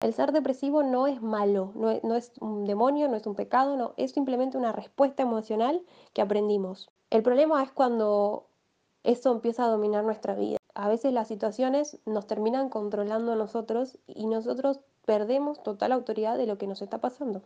El ser depresivo no es malo, no es, un demonio, no es un pecado, no, es simplemente una respuesta emocional que aprendimos. El problema es cuando eso empieza a dominar nuestra vida. A veces las situaciones nos terminan controlando a nosotros y nosotros perdemos total autoridad de lo que nos está pasando.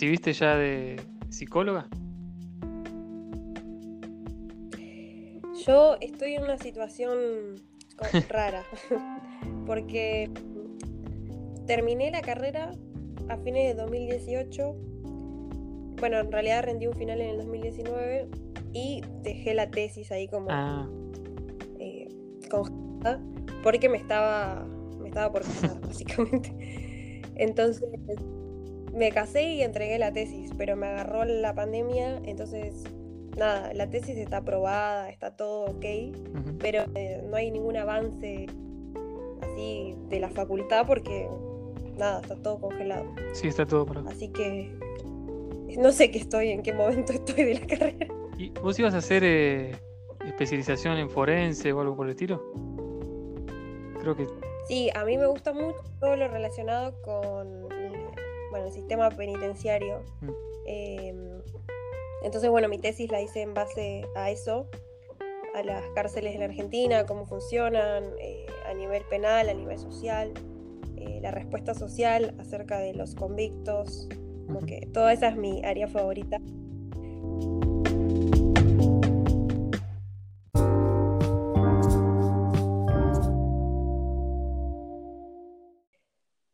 Recibiste ya de psicóloga? Yo estoy en una situación rara, porque terminé la carrera a fines de 2018. Bueno, en realidad rendí un final en el 2019 y dejé la tesis ahí como Ah, eh, congelada porque me estaba, me estaba por casar, básicamente. Entonces me casé y entregué la tesis, pero me agarró la pandemia, entonces nada, la tesis está aprobada, está todo ok, pero eh, no hay ningún avance así de la facultad porque nada, está todo congelado. sí, está todo por acá. Así que no sé qué estoy, en qué momento estoy de la carrera. ¿Y vos ibas a hacer eh, especialización en forense o algo por el estilo? Creo que Sí, a mí me gusta mucho todo lo relacionado con bueno, el sistema penitenciario. Mm. Eh, entonces, bueno, mi tesis la hice en base a eso, a las cárceles en Argentina, cómo funcionan eh, a nivel penal, a nivel social, eh, la respuesta social acerca de los convictos, como que toda esa es mi área favorita.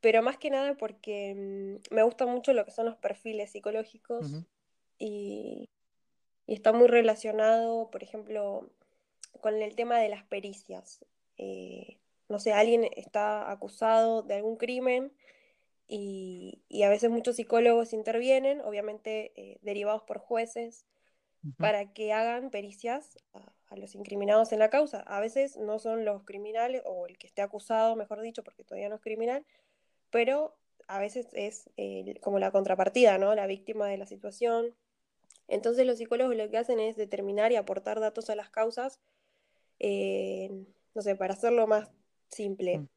Pero más que nada porque mm, me gusta mucho lo que son los perfiles psicológicos y, y está muy relacionado, por ejemplo, con el tema de las pericias. Eh, no sé, alguien está acusado de algún crimen y, y a veces muchos psicólogos intervienen, obviamente eh, derivados por jueces, para que hagan pericias a, a los incriminados en la causa. A veces no son los criminales o el que esté acusado, mejor dicho, porque todavía no es criminal, pero a veces es eh, como la contrapartida, ¿no? La víctima de la situación. Entonces los psicólogos lo que hacen es determinar y aportar datos a las causas, eh, no sé, para hacerlo más simple. Mm.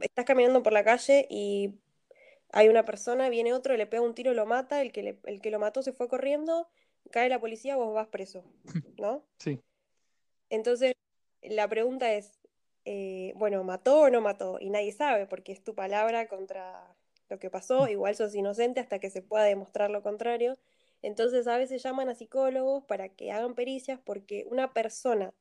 Estás caminando por la calle y hay una persona, viene otro, le pega un tiro, lo mata, el que, le- el que lo mató se fue corriendo, cae la policía, vos vas preso, ¿no? Sí. Entonces, la pregunta es, eh, bueno, ¿mató o no mató? Y nadie sabe, porque es tu palabra contra lo que pasó, igual sos inocente hasta que se pueda demostrar lo contrario. Entonces, a veces llaman a psicólogos para que hagan pericias, porque una persona,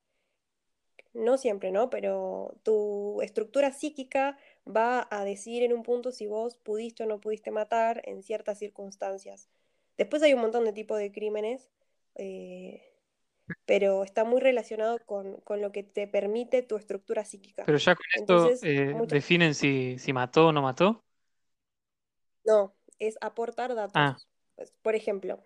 no siempre, ¿no? Pero tu estructura psíquica va a decir en un punto si vos pudiste o no pudiste matar en ciertas circunstancias. Después hay un montón de tipos de crímenes. eh, pero está muy relacionado con, con lo que te permite tu estructura psíquica. Pero ya con esto Entonces, eh, muchas- definen si, si mató o no mató. No, es aportar datos. Ah. Pues, por ejemplo,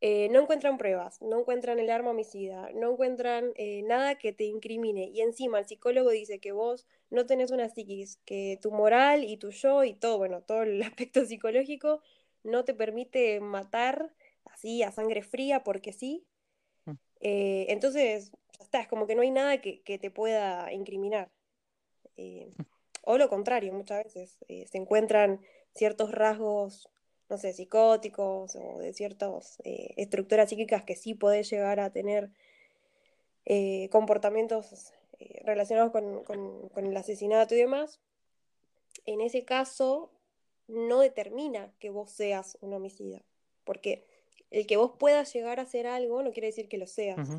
eh, no encuentran pruebas, no encuentran el arma homicida, no encuentran eh, nada que te incrimine. Y encima el psicólogo dice que vos no tenés una psiquis, que tu moral y tu yo y todo, bueno, todo el aspecto psicológico no te permite matar así a sangre fría porque sí. Eh, entonces, ya está, es como que no hay nada que, que te pueda incriminar. Eh, o lo contrario, muchas veces eh, se encuentran ciertos rasgos, no sé, psicóticos o de ciertas estructuras psíquicas que sí podés llegar a tener comportamientos relacionados con, con- con el asesinato y demás. En ese caso, no determina que vos seas un homicida, porque el que vos puedas llegar a hacer algo no quiere decir que lo seas.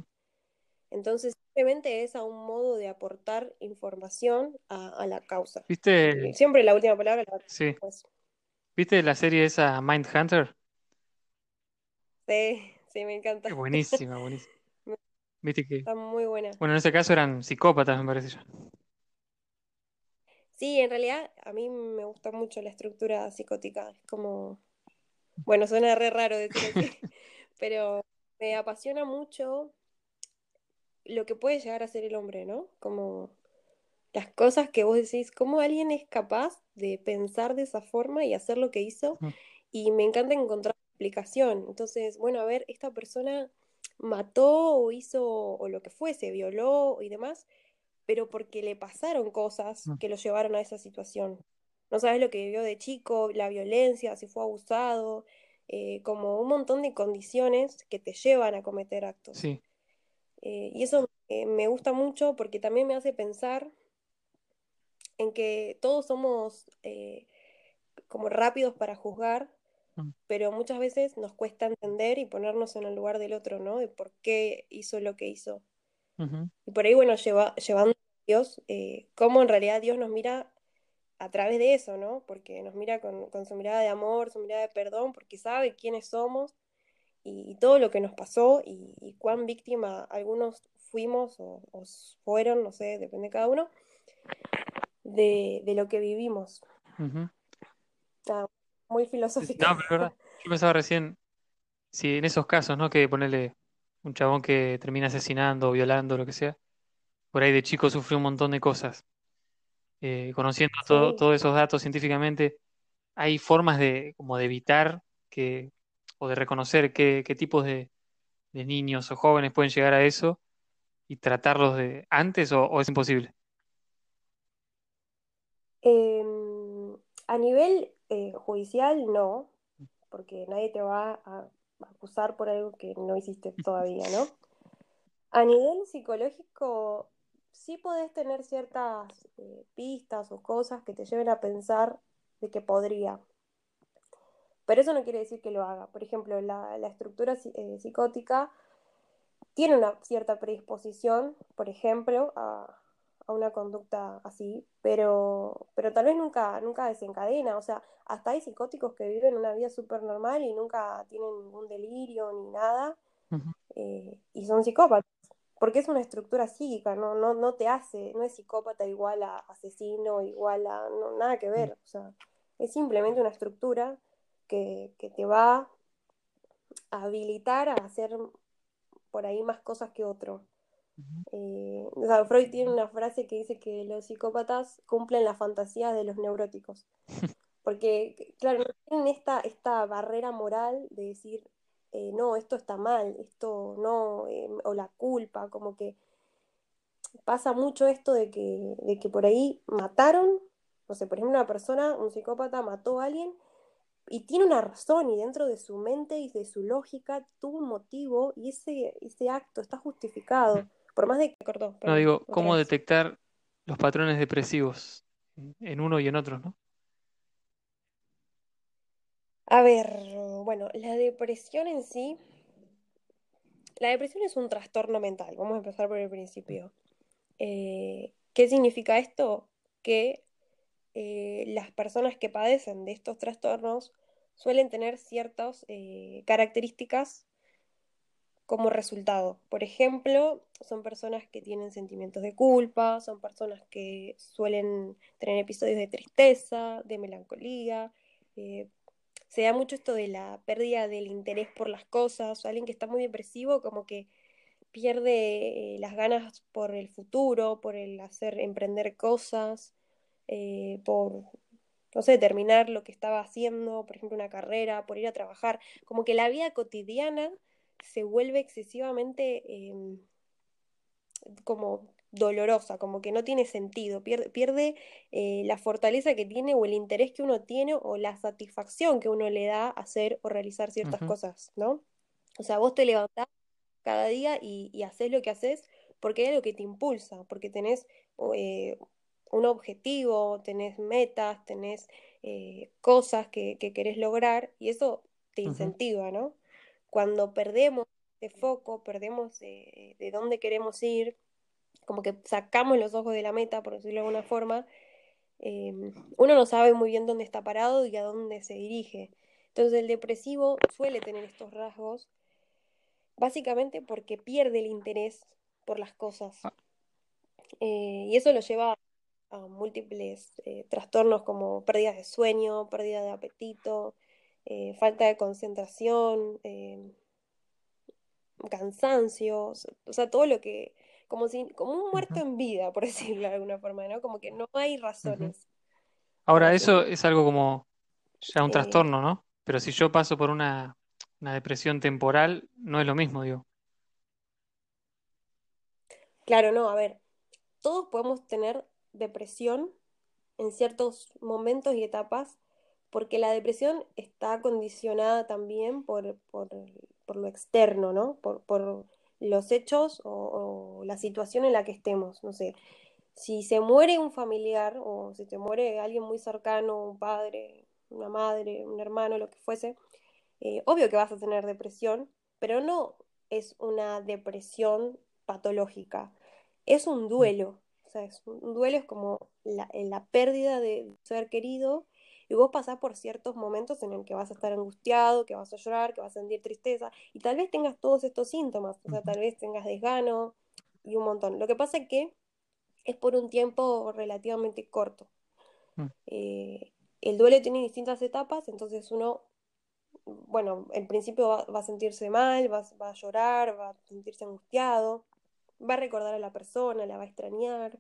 Entonces, simplemente es a un modo de aportar información a, a la causa. ¿Viste? Siempre la última palabra la Sí. pues. ¿Viste la serie esa Mindhunter? Sí, sí, me encanta. Es buenísima, buenísima. Viste que, Está muy buena. bueno, en ese caso eran psicópatas, me parece ya. Sí, en realidad a mí me gusta mucho la estructura psicótica. Es como, bueno, suena re raro decir así, pero me apasiona mucho lo que puede llegar a ser el hombre, ¿no? Como las cosas que vos decís, cómo alguien es capaz de pensar de esa forma y hacer lo que hizo. Y me encanta encontrar explicación. Entonces, bueno, a ver, esta persona mató o hizo o lo que fuese, violó y demás, pero porque le pasaron cosas Mm. que lo llevaron a esa situación. No sabes lo que vivió de chico, la violencia, si fue abusado, eh, como un montón de condiciones que te llevan a cometer actos. Sí, Eh, y eso eh, me gusta mucho porque también me hace pensar en que todos somos eh, como rápidos para juzgar, Mm. pero muchas veces nos cuesta entender y ponernos en el lugar del otro, ¿no? De por qué hizo lo que hizo. Y por ahí, bueno, lleva, llevando a Dios, cómo en realidad Dios nos mira a través de eso, ¿no? Porque nos mira con, con su mirada de amor, su mirada de perdón, porque sabe quiénes somos y, y todo lo que nos pasó y, y cuán víctima algunos fuimos o, o fueron, no sé, depende de cada uno, de, de lo que vivimos. ujú. Ah, muy Sí, filosófica. No, pero verdad. Yo pensaba recién, si en esos casos, ¿no? Que ponerle un chabón que termina asesinando, violando, lo que sea, por ahí de chico sufrió un montón de cosas. Eh, conociendo Sí. todos esos datos científicamente, hay formas de, como de evitar que, o de reconocer qué, qué tipos de, de niños o jóvenes pueden llegar a eso y tratarlos de antes o, o es imposible. Em, a nivel eh, judicial, no, porque nadie te va a acusar por algo que no hiciste todavía, ¿no? A nivel psicológico, sí podés tener ciertas eh, pistas o cosas que te lleven a pensar de que podría. Pero eso no quiere decir que lo haga. Por ejemplo, la, la estructura eh, psicótica tiene una cierta predisposición, por ejemplo, a, a una conducta así, pero, pero tal vez nunca, nunca desencadena. O sea, hasta hay psicóticos que viven una vida súper normal y nunca tienen ningún delirio ni nada, eh, y son psicópatas. Porque es una estructura psíquica, no, no, no te hace, no es psicópata igual a asesino, igual a. no, nada que ver. O sea, es simplemente una estructura que, que te va a habilitar a hacer por ahí más cosas que otro. Eh, o sea, Freud tiene una frase que dice que los psicópatas cumplen las fantasías de los neuróticos. Porque, claro, no tienen esta, esta barrera moral de decir, eh, no, esto está mal, esto no, eh, o la culpa, como que pasa mucho esto de que, de que por ahí mataron, no sé, por ejemplo, una persona, un psicópata mató a alguien y tiene una razón y dentro de su mente y de su lógica tuvo un motivo y ese, ese acto está justificado. Por más de que cortó, No digo, ¿cómo vez. detectar los patrones depresivos en- uno y en otros, ¿no? A ver, bueno, la depresión en sí, la depresión es un trastorno mental, vamos a empezar por el principio. Eh, ¿qué significa esto? Que eh, las personas que padecen de estos trastornos suelen tener ciertas eh, características como resultado. Por ejemplo, son personas que tienen sentimientos de culpa, son personas que suelen tener episodios de tristeza, de melancolía. Se da mucho esto de la pérdida del interés por las cosas. Alguien que está muy depresivo como que pierde eh, las ganas por el futuro, por el hacer, emprender cosas, eh, por, no sé, terminar lo que estaba haciendo, por ejemplo, una carrera, por ir a trabajar. Como que la vida cotidiana se vuelve excesivamente eh, como dolorosa, como que no tiene sentido, pierde, pierde eh, la fortaleza que tiene o el interés que uno tiene o la satisfacción que uno le da hacer o realizar ciertas cosas, ¿no? O sea, vos te levantás cada día y, y haces lo que haces porque hay algo que te impulsa, porque tenés eh, un objetivo, tenés metas, tenés eh, cosas que, que querés lograr y eso te incentiva, ¿no? Cuando perdemos de foco, perdemos de, de dónde queremos ir, como que sacamos los ojos de la meta, por decirlo de alguna forma, eh, uno no sabe muy bien dónde está parado y a dónde se dirige. Entonces el depresivo suele tener estos rasgos, básicamente porque pierde el interés por las cosas. Ah. Eh, y eso lo lleva a múltiples eh, trastornos como pérdidas de sueño, pérdida de apetito, eh, falta de concentración, cansancio, o sea, todo lo que, como si, como un muerto en vida, por decirlo de alguna forma, ¿no? Como que no hay razones Ahora, eso es algo como ya un Eh, trastorno, ¿no? Pero si yo paso por una, una depresión temporal, no es lo mismo, digo. claro, no, a ver, todos podemos tener depresión en ciertos momentos y etapas, porque la depresión está condicionada también por, por, por lo externo, ¿no? Por, por los hechos o, la situación en la que estemos. No sé, si se muere un familiar o si se muere alguien muy cercano, un padre, una madre, un hermano, lo que fuese, eh, obvio que vas a tener depresión, pero no es una depresión patológica, es un duelo. O sea, es un, un duelo es como la, la pérdida de ser querido y vos pasás por ciertos momentos en el que vas a estar angustiado, que vas a llorar, que vas a sentir tristeza y tal vez tengas todos estos síntomas, o sea, tal vez tengas desgano y un montón. Lo que pasa es que es por un tiempo relativamente corto. mm, Eh, el duelo tiene distintas etapas, entonces uno bueno, en principio va, va a sentirse mal, va, va a llorar, va a sentirse angustiado, va a recordar a la persona, la va a extrañar,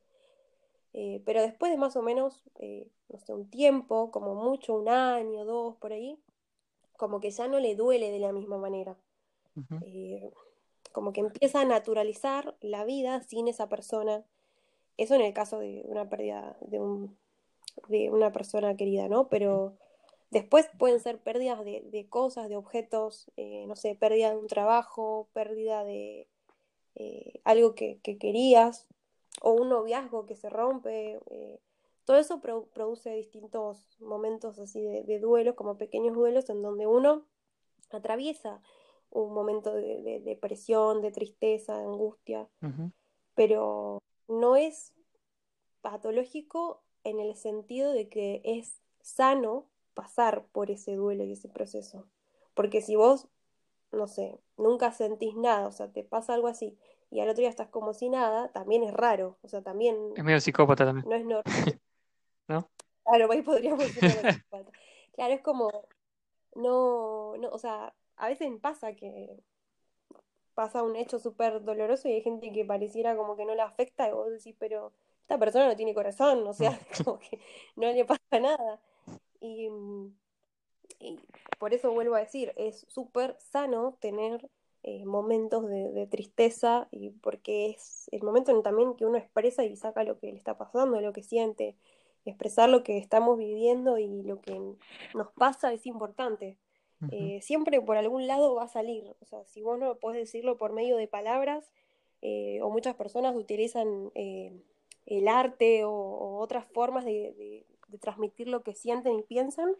eh, pero después de más o menos, eh, no sé, un tiempo, como mucho, un año, dos, por ahí, como que ya no le duele de la misma manera. Eh, como que empieza a naturalizar la vida sin esa persona. Eso en el caso de una pérdida de, un, de una persona querida, ¿no? Pero Después pueden ser pérdidas de, de cosas, de objetos, no sé, pérdida de un trabajo, pérdida de algo que, que, querías, o un noviazgo que se rompe. Eh, todo eso pro produce distintos momentos así de, de, duelos, como pequeños duelos, en donde uno atraviesa un momento de, de depresión, de tristeza, de angustia, pero no es patológico en el sentido de que es sano pasar por ese duelo y ese proceso. Porque si vos, no sé, nunca sentís nada, o sea, te pasa algo así, y al otro día estás como si nada, también es raro, o sea, también Es medio psicópata también, no es normal. ¿no? Claro, ahí podríamos psicópata. Claro, es como, no, no, o sea, a veces pasa que pasa un hecho súper doloroso y hay gente que pareciera como que no le afecta y vos decís, pero esta persona no tiene corazón, o sea, como que no le pasa nada. Y, y por eso vuelvo a decir, es súper sano tener eh, momentos de, de, tristeza y porque es el momento en también que uno expresa y saca lo que le está pasando, lo que siente, expresar lo que estamos viviendo y lo que nos pasa es importante. Eh, siempre por algún lado va a salir, o sea, si vos no podés decirlo por medio de palabras, eh, o muchas personas utilizan el arte o, o otras formas de, de, de, transmitir lo que sienten y piensan,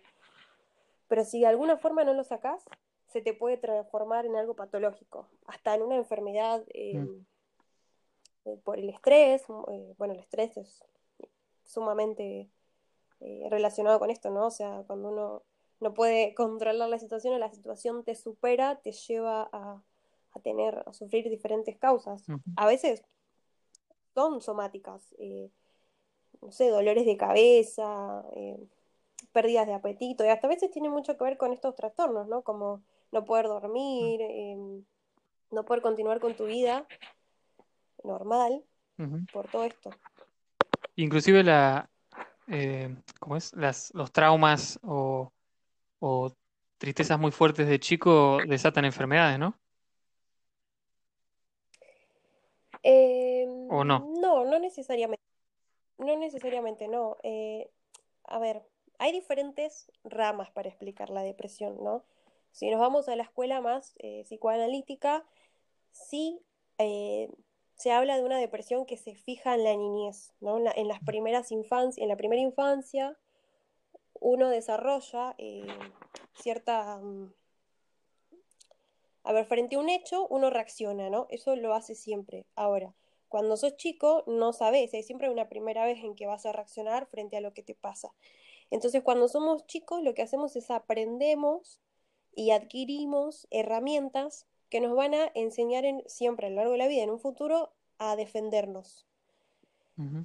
pero si de alguna forma no lo sacás, se te puede transformar en algo patológico, hasta en una enfermedad eh, mm, por el estrés, eh, bueno, el estrés es sumamente eh, relacionado con esto, ¿no? O sea, cuando uno no puede controlar la situación o la situación te supera, te lleva a, a tener, a sufrir diferentes causas. A veces son somáticas, eh, no sé, dolores de cabeza, eh, pérdidas de apetito, y hasta a veces tiene mucho que ver con estos trastornos, ¿no? Como no poder dormir, eh, no poder continuar con tu vida normal por todo esto. Inclusive la, eh, ¿cómo es? Las, los traumas o, o tristezas muy fuertes de chico desatan enfermedades, ¿no? Eh, ¿O no? no, no necesariamente. No necesariamente, no. Eh, a ver, hay diferentes ramas para explicar la depresión, ¿no? Si nos vamos a la escuela más eh, psicoanalítica, sí eh, se habla de una depresión que se fija en la niñez, ¿no? En, la, las primeras en la primera infancia, uno desarrolla eh, cierta, um, A ver, frente a un hecho, uno reacciona, ¿no? Eso lo hace siempre. Ahora, cuando sos chico, no sabes, hay siempre una primera vez en que vas a reaccionar frente a lo que te pasa. Entonces, cuando somos chicos, lo que hacemos es aprendemos y adquirimos herramientas que nos van a enseñar en, siempre a lo largo de la vida, en un futuro, a defendernos.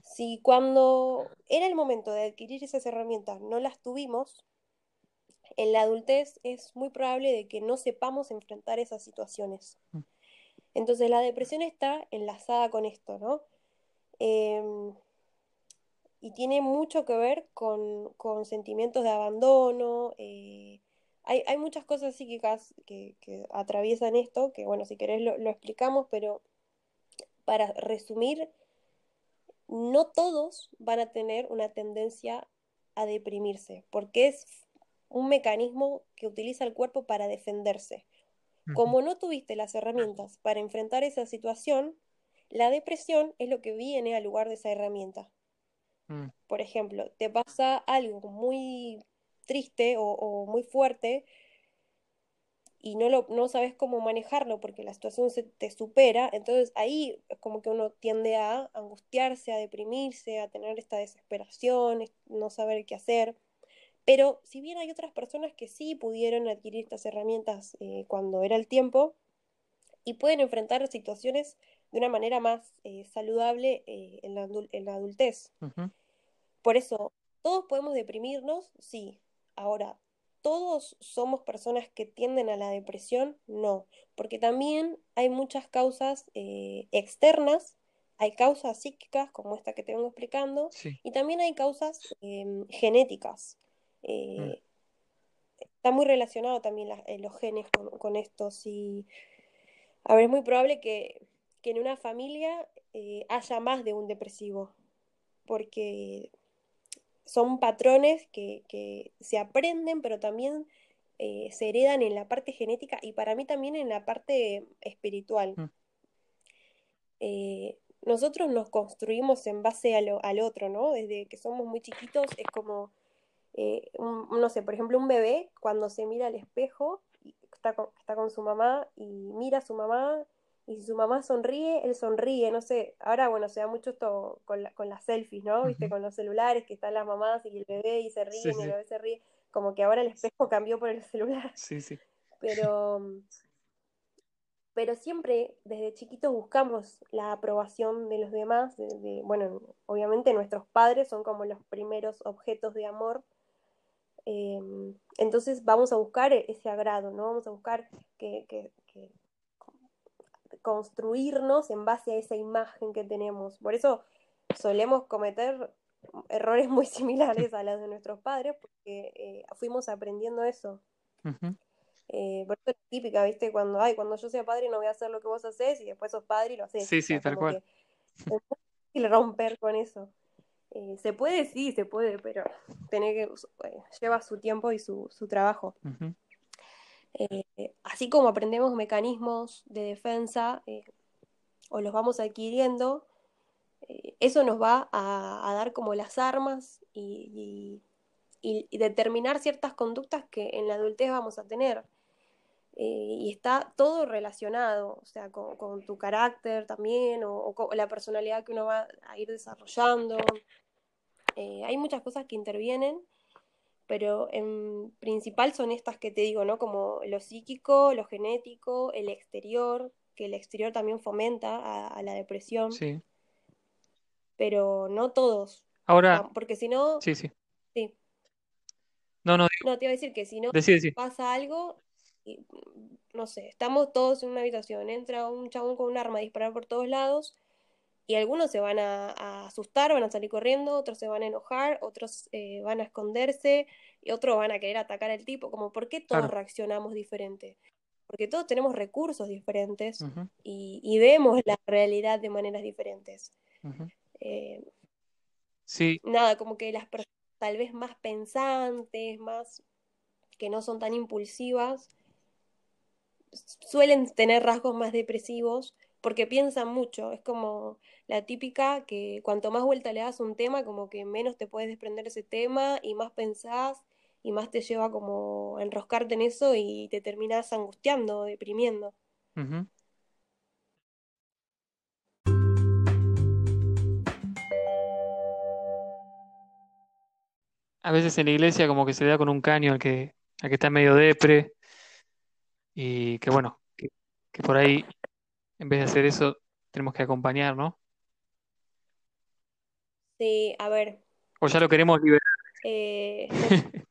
Si cuando era el momento de adquirir esas herramientas no las tuvimos, en la adultez es muy probable de que no sepamos enfrentar esas situaciones. Mm. Entonces la depresión está enlazada con esto, ¿no? Em, y tiene mucho que ver con, sentimientos de abandono. Eh, hay, muchas cosas psíquicas que, atraviesan esto, que bueno, si querés lo, lo explicamos, pero para resumir, no todos van a tener una tendencia a deprimirse, porque es un mecanismo que utiliza el cuerpo para defenderse. Como no tuviste las herramientas para enfrentar esa situación, la depresión es lo que viene al lugar de esa herramienta. Mm. Por ejemplo, te pasa algo muy triste o, muy fuerte y no, lo, no sabes cómo manejarlo porque la situación se te supera, entonces ahí es como que uno tiende a angustiarse, a deprimirse, a tener esta desesperación, no saber qué hacer. Pero si bien hay otras personas que sí pudieron adquirir estas herramientas eh, cuando era el tiempo y pueden enfrentar situaciones de una manera más eh, saludable eh, en, la en, la adultez. Por eso, ¿todos podemos deprimirnos? Sí. Ahora, ¿todos somos personas que tienden a la depresión? No, porque también hay muchas causas externas hay causas psíquicas, como esta que te vengo explicando, y también hay causas em, genéticas. Mm. Eh, está muy relacionado también eh, los genes con, esto. Si, a ver, es muy probable que, en una familia eh, haya más de un depresivo, porque son patrones que, se aprenden, pero también se heredan en la parte genética y para mí también en la parte espiritual. Mm. nosotros nos construimos en base al otro, ¿no? Desde que somos muy chiquitos es como eh, no sé, por ejemplo, un bebé cuando se mira al espejo, está con, está con su mamá y mira a su mamá y si su mamá sonríe, él sonríe, no sé, ahora bueno, se da mucho esto con, con las selfies, ¿no? Viste, con los celulares, que están las mamás y el bebé y se ríe, y el bebé se ríe, como que ahora el espejo cambió por el celular. Sí, sí. Pero, pero siempre desde chiquitos buscamos la aprobación de los demás, de, bueno, obviamente nuestros padres son como los primeros objetos de amor Em, entonces vamos a buscar e-, ese agrado, ¿no? Vamos a buscar que, construirnos en base a esa imagen que tenemos. Por eso solemos cometer errores muy similares a los de nuestros padres, porque eh, fuimos aprendiendo eso. Eh, por eso es típica, ¿viste? Cuando, ay, cuando yo sea padre no voy a hacer lo que vos haces y después sos padre y lo haces. Sí, sí, tal cual. Es difícil romper con eso. Eh, se puede, sí, se puede, pero tener que, lleva su tiempo y su, trabajo. Eh, así como aprendemos mecanismos de defensa o los vamos adquiriendo, eso nos va a, dar como las armas y, determinar ciertas conductas que en la adultez vamos a tener. y está todo relacionado, o sea, con, tu carácter también, o, con la personalidad que uno va a ir desarrollando. Eh, hay muchas cosas que intervienen, pero en principal son estas que te digo, ¿no? Como lo psíquico, lo genético, el exterior, que el exterior también fomenta a, la depresión. Sí. Pero no todos. Ahora. Porque si no. Sí, sí. Sí. No, no. No, te iba a decir que si no pasa algo, no sé, estamos todos en una habitación, entra un chabón con un arma a disparar por todos lados y algunos se van a, asustar, van a salir corriendo, otros se van a enojar, otros eh, van a esconderse y otros van a querer atacar al tipo, como ¿por qué todos reaccionamos diferente? Porque todos tenemos recursos diferentes y, vemos la realidad de maneras diferentes. Eh, sí. Nada, como que las personas tal vez más pensantes, más que no son tan impulsivas, suelen tener rasgos más depresivos porque piensan mucho. Es como la típica que cuanto más vuelta le das un tema, como que menos te puedes desprender ese tema y más pensás y más te lleva como a enroscarte en eso y te terminas angustiando, deprimiendo. A veces en la iglesia como que se da con un caño al que, al que está medio depre y que bueno, que por ahí en vez de hacer eso tenemos que acompañar, ¿no? Sí, a ver, O ya lo queremos liberar. eh,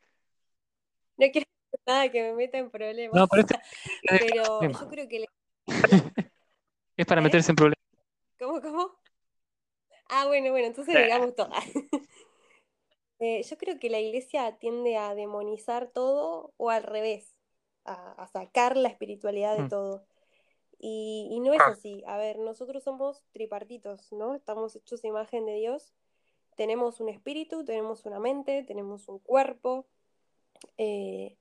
no, quiero nada que me meta en problemas, No, pero esto es pero yo creo que... la- Es para ¿Eh? meterse en problemas. ¿Cómo, cómo? Ah, bueno, bueno, entonces Sí. digamos todo. Eh, yo creo que la iglesia tiende a demonizar todo o al revés, a, a sacar la espiritualidad de Mm. todo. Y, y no es así. A ver, nosotros somos tripartitos, ¿no? Estamos hechos imagen de Dios. Tenemos un espíritu, tenemos una mente, tenemos un cuerpo. eh,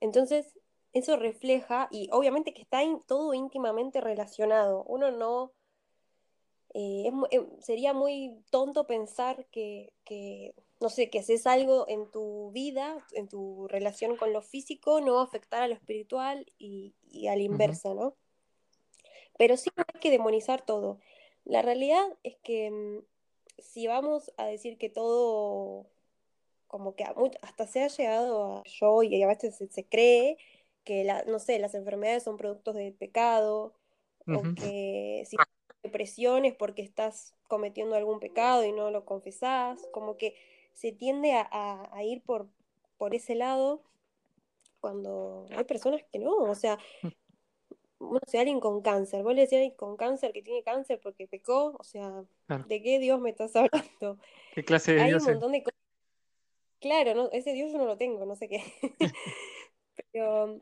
entonces, eso refleja, y obviamente que está in- todo íntimamente relacionado. Uno no eh, es eh, sería muy tonto pensar que, que, no sé, que haces algo en tu vida, en tu relación con lo físico, no va a afectar a lo espiritual y, y a la inversa, ¿no? Pero sí no hay que demonizar todo. La realidad es que mm, si vamos a decir que todo, como que hasta se ha llegado a yo y a veces se, se cree que, la, no sé, las enfermedades son productos del pecado o que si depresión es porque estás cometiendo algún pecado y no lo confesás, como que se tiende a, a- a ir por, por ese lado cuando hay personas que no, o sea, no sé, alguien con cáncer, vos le decís a alguien con cáncer que tiene cáncer porque pecó, o sea, Claro. ¿de qué Dios me estás hablando? ¿Qué clase de Hay Dios un es? montón de cosas, claro, no, ese Dios yo no lo tengo, no sé qué, pero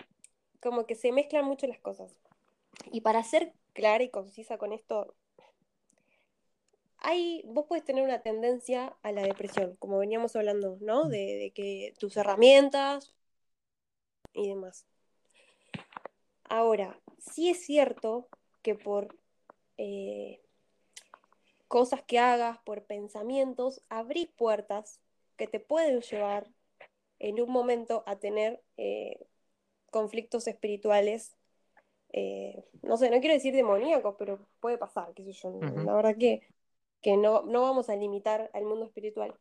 como que se mezclan mucho las cosas. Y para ser clara y concisa con esto, hay, vos puedes tener una tendencia a la depresión, como veníamos hablando, ¿no? De, de que tus herramientas y demás. Ahora, sí es cierto que por eh, cosas que hagas, por pensamientos, abrís puertas que te pueden llevar en un momento a tener eh, conflictos espirituales. eh, no sé, no quiero decir demoníacos, pero puede pasar, qué sé yo. Ujú. La verdad que, que no, no vamos a limitar al mundo espiritual.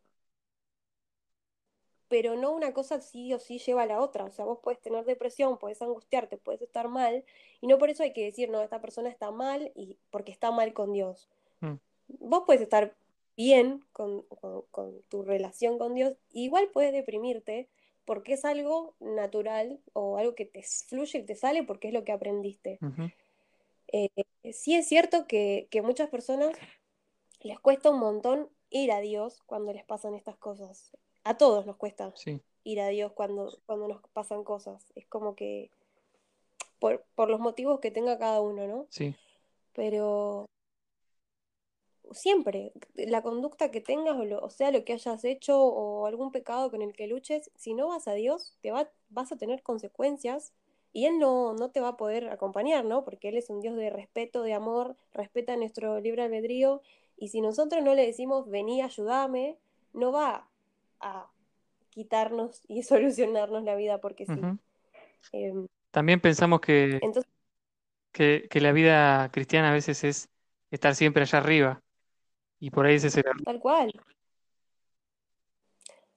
Pero no una cosa sí o sí lleva a la otra. O sea, vos puedes tener depresión, puedes angustiarte, puedes estar mal, y no por eso hay que decir, no, esta persona está mal y porque está mal con Dios. Mm. Vos puedes estar bien con, con- con tu relación con Dios, igual puedes deprimirte porque es algo natural o algo que te fluye y te sale porque es lo que aprendiste. Eh, sí es cierto que, que muchas personas les cuesta un montón ir a Dios cuando les pasan estas cosas. A todos nos cuesta Sí, ir a Dios cuando, cuando nos pasan cosas. Es como que por, por los motivos que tenga cada uno, ¿no? sí. Pero siempre, la conducta que tengas, o, lo- o sea, lo que hayas hecho o algún pecado con el que luches, si no vas a Dios, te va, vas a tener consecuencias y Él no, no te va a poder acompañar, ¿no? Porque Él es un Dios de respeto, de amor, respeta nuestro libre albedrío y si nosotros no le decimos, vení, ayúdame, no va a quitarnos y solucionarnos la vida porque sí. Em, También pensamos que, entonces, que, que la vida cristiana a veces es estar siempre allá arriba y por ahí ese es el tal cual.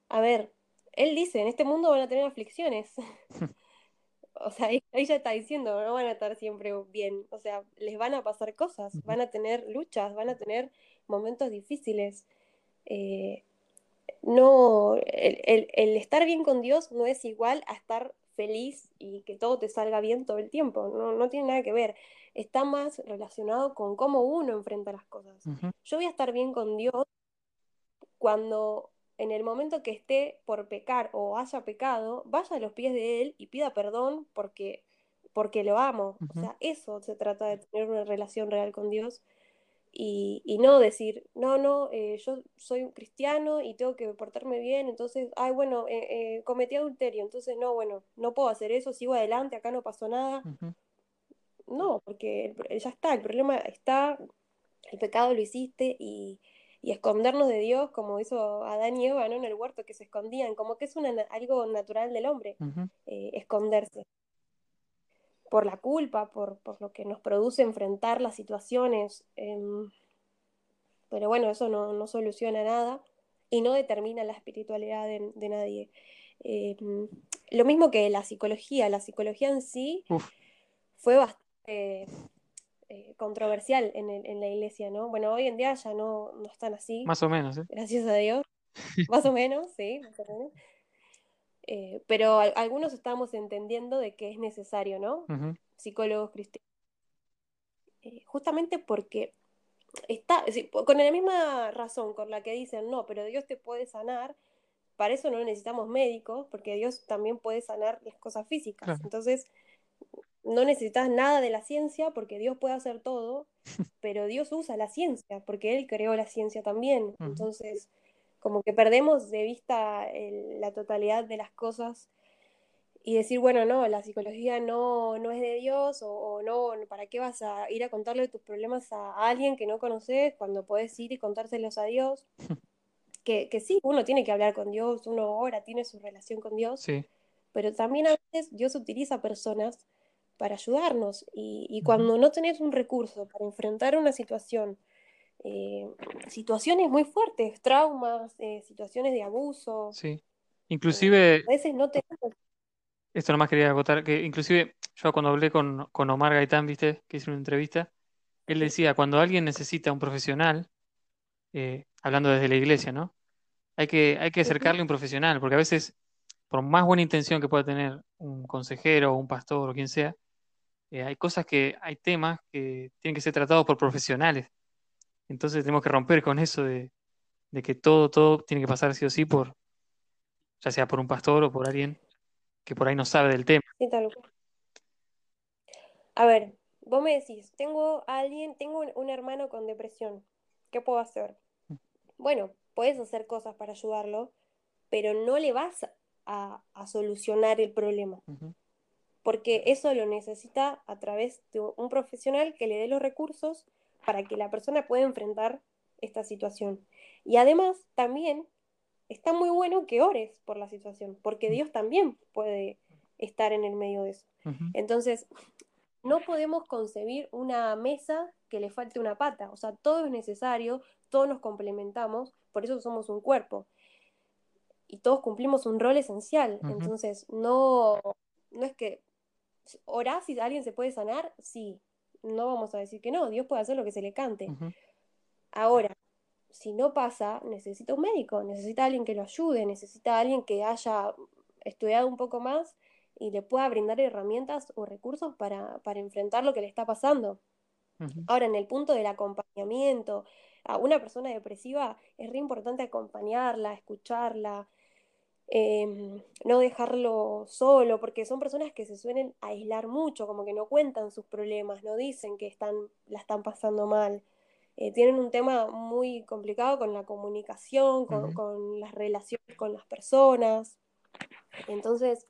A ver, Él dice, en este mundo van a tener aflicciones. O sea, ahí ya está diciendo, no van a estar siempre bien. O sea, les van a pasar cosas, van a tener luchas, van a tener momentos difíciles. Eh, no, el, el- el estar bien con Dios no es igual a estar feliz y que todo te salga bien todo el tiempo. No, no tiene nada que ver. Está más relacionado con cómo uno enfrenta las cosas. Yo voy a estar bien con Dios cuando en el momento que esté por pecar o haya pecado, vaya a los pies de Él y pida perdón porque, porque lo amo. O sea, eso se trata de tener una relación real con Dios y, y no decir, no, no, eh, yo soy un cristiano y tengo que portarme bien, entonces, ay, bueno, eh, eh, cometí adulterio, entonces no, bueno, no puedo hacer eso, sigo adelante, acá no pasó nada. No, porque ya está, el problema está, el pecado lo hiciste y, y escondernos de Dios como hizo Adán y Eva ¿no? en el huerto, que se escondían, como que es una, algo natural del hombre, eh, esconderse. Por la culpa, por, por, lo que nos produce enfrentar las situaciones. Em, pero bueno, eso no, no, soluciona nada y no determina la espiritualidad de, de nadie. Em, lo mismo que la psicología, la psicología en sí fue bastante eh, controversial en, en, la iglesia, ¿no? Bueno, hoy en día ya no, no están así. Más o menos, ¿eh? Gracias a Dios. más o menos, sí, más o menos. Eh, pero algunos estamos entendiendo de que es necesario, ¿no? Psicólogos cristianos. Eh, justamente porque está, con la misma razón con la que dicen, no, pero Dios te puede sanar, para eso no necesitamos médicos, porque Dios también puede sanar las cosas físicas. Entonces, no necesitas nada de la ciencia porque Dios puede hacer todo, pero Dios usa la ciencia porque Él creó la ciencia también. Entonces, como que perdemos de vista la totalidad de las cosas y decir, bueno, no, la psicología no, no es de Dios o, no, ¿para qué vas a ir a contarle tus problemas a alguien que no conoces cuando puedes ir y contárselos a Dios? que, que sí, uno tiene que hablar con Dios, uno ora, tiene su relación con Dios, pero también a veces Dios utiliza personas para ayudarnos. Y, cuando no tenés un recurso para enfrentar una situación, eh, situaciones muy fuertes, traumas, eh, situaciones de abuso. Sí. Eh, inclusive... a veces no tenemos... Esto nomás quería agotar, que inclusive yo cuando hablé con, con Omar Gaitán, viste, que hice una entrevista, él decía, cuando alguien necesita un profesional, hablando desde la iglesia, ¿no? Hay que, hay que acercarle a un profesional, porque a veces, por más buena intención que pueda tener un consejero o un pastor o quien sea, eh, hay cosas que, hay temas que tienen que ser tratados por profesionales. Entonces tenemos que romper con eso de, que todo, todo tiene que pasar sí o sí por, ya sea por un pastor o por alguien que por ahí no sabe del tema. Sí, tal A ver, vos me decís, tengo a alguien, tengo un, hermano con depresión, ¿qué puedo hacer? Bueno, puedes hacer cosas para ayudarlo, pero no le vas a, solucionar el problema porque eso lo necesita a través de un profesional que le dé los recursos para que la persona pueda enfrentar esta situación. Y además, también está muy bueno que ores por la situación, porque Dios también puede estar en el medio de eso. Entonces, no podemos concebir una mesa que le falte una pata, o sea, todo es necesario, todos nos complementamos, por eso somos un cuerpo. Y todos cumplimos un rol esencial. Entonces, no, no es que ¿Orá si alguien se puede sanar? Sí. No vamos a decir que no, Dios puede hacer lo que se le cante. Ahora, si no pasa, necesita un médico, necesita alguien que lo ayude, necesita alguien que haya estudiado un poco más y le pueda brindar herramientas o recursos para, enfrentar lo que le está pasando. Ahora, en el punto del acompañamiento, a una persona depresiva es re importante acompañarla, escucharla, Em, no dejarlo solo, porque son personas que se suelen aislar mucho, como que no cuentan sus problemas, no dicen que están, la están pasando mal. Eh, tienen un tema muy complicado con la comunicación, con, las relaciones con las personas. Entonces,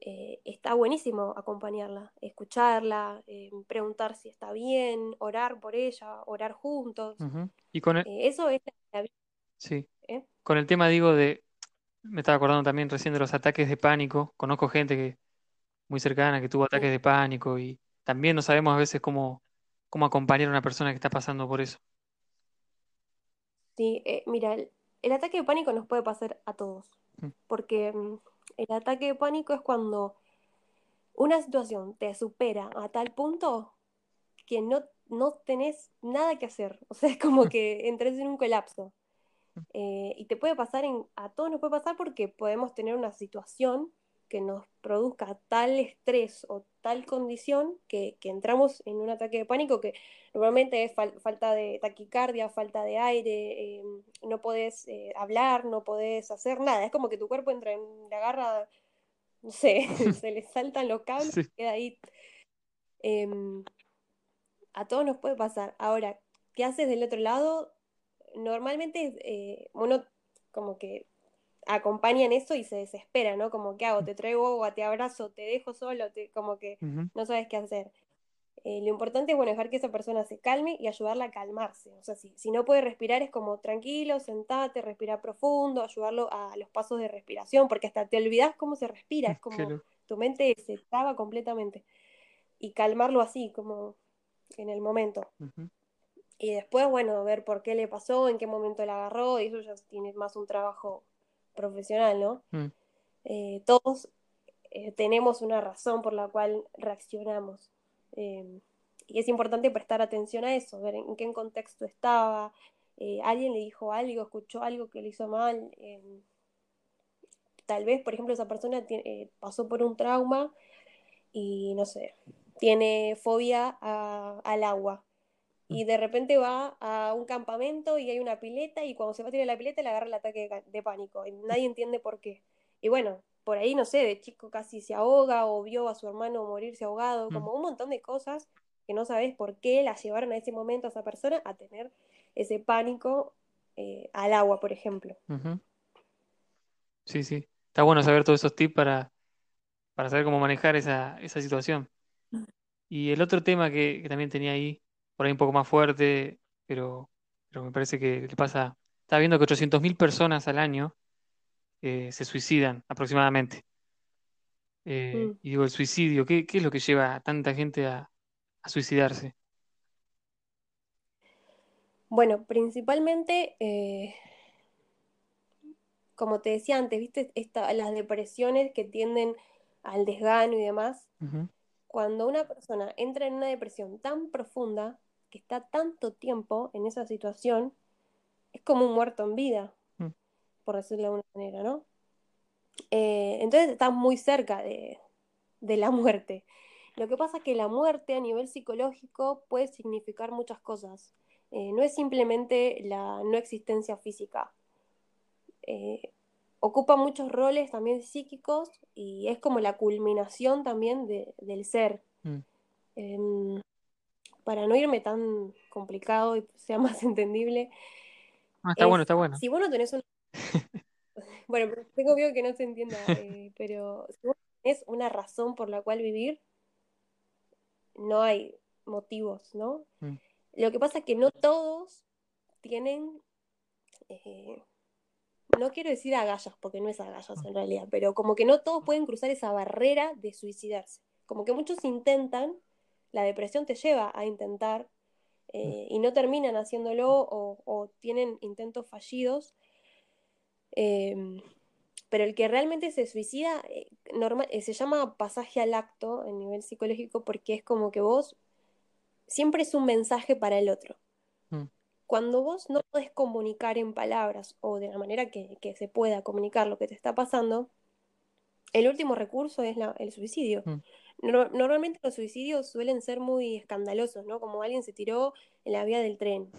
eh, está buenísimo acompañarla, escucharla, eh, preguntar si está bien, orar por ella, orar juntos. Y con eso es la vida. Sí. Con el tema, digo, de me estaba acordando también recién de los ataques de pánico. Conozco gente que muy cercana que tuvo ataques de pánico y también no sabemos a veces cómo, cómo acompañar a una persona que está pasando por eso. Sí, eh, mira, el, ataque de pánico nos puede pasar a todos, mm. porque mm, el ataque de pánico es cuando una situación te supera a tal punto que no, no tenés nada que hacer, o sea, es como que entres en un colapso. Eh, y te puede pasar, en, a todos nos puede pasar porque podemos tener una situación que nos produzca tal estrés o tal condición que, entramos en un ataque de pánico que normalmente es falta de taquicardia, falta de aire, em, no podés eh, hablar, no podés hacer nada. Es como que tu cuerpo entra en la garra, no sé, se le saltan los cables y queda ahí. Em, a todos nos puede pasar. Ahora, ¿qué haces del otro lado? Normalmente eh, uno como que acompaña en eso y se desespera, ¿no? Como, ¿qué hago? ¿Te traigo agua? ¿Te abrazo? ¿Te dejo solo? Te, como que no sabes qué hacer. Eh, lo importante es bueno, dejar que esa persona se calme y ayudarla a calmarse. O sea, si, si no puede respirar, es como tranquilo, sentate, respira profundo, ayudarlo a los pasos de respiración, porque hasta te olvidas cómo se respira, es como tu mente se traba completamente. Y calmarlo así, como en el momento. Y después, bueno, ver por qué le pasó, en qué momento la agarró, y eso ya tiene más un trabajo profesional, ¿no? Mm. Eh, todos eh, tenemos una razón por la cual reaccionamos. Eh, y es importante prestar atención a eso, ver en, qué contexto estaba, alguien le dijo algo, escuchó algo que le hizo mal. tal vez, por ejemplo, esa persona pasó por un trauma y, no sé, tiene fobia al agua y de repente va a un campamento y hay una pileta y cuando se va a tirar la pileta le agarra el ataque de, pánico y nadie entiende por qué. Y bueno, por ahí, no sé, de chico casi se ahoga o vio a su hermano morirse ahogado, mm. como un montón de cosas que no sabes por qué la llevaron a ese momento a esa persona a tener ese pánico eh, al agua, por ejemplo. Sí, sí. Está bueno saber todos esos tips para, para saber cómo manejar esa, esa situación. Mm. Y el otro tema que, que también tenía ahí por ahí un poco más fuerte, pero, pero me parece que le pasa. Estaba viendo que 800.000 personas al año eh, se suicidan aproximadamente. Eh, mm. Y digo, el suicidio, ¿qué, es lo que lleva a tanta gente a, suicidarse? Bueno, principalmente, eh, como te decía antes, viste, Esta, las depresiones que tienden al desgano y demás. Cuando una persona entra en una depresión tan profunda, que está tanto tiempo en esa situación, es como un muerto en vida, mm. por decirlo de alguna manera, ¿no? Eh, entonces está muy cerca de, la muerte. Lo que pasa es que la muerte a nivel psicológico puede significar muchas cosas. Eh, no es simplemente la no existencia física. Eh, ocupa muchos roles también psíquicos y es como la culminación también del ser. Mm. Em, para no irme tan complicado y sea más entendible. Ah, está bueno, está bueno. Si vos no tenés una... bueno, tengo miedo que no se entienda, eh, pero si vos tenés una razón por la cual vivir, no hay motivos, ¿no? Mm. Lo que pasa es que no todos tienen, eh, no quiero decir agallas, porque no es agallas en realidad, pero como que no todos pueden cruzar esa barrera de suicidarse. Como que muchos intentan, la depresión te lleva a intentar eh, y no terminan haciéndolo o, tienen intentos fallidos. Em, pero el que realmente se suicida eh, eh, se llama pasaje al acto en nivel psicológico porque es como que vos siempre es un mensaje para el otro. Mm. Cuando vos no podés comunicar en palabras o de la manera que, se pueda comunicar lo que te está pasando, el último recurso es el suicidio. Mm normalmente los suicidios suelen ser muy escandalosos, ¿no? Como alguien se tiró en la vía del tren,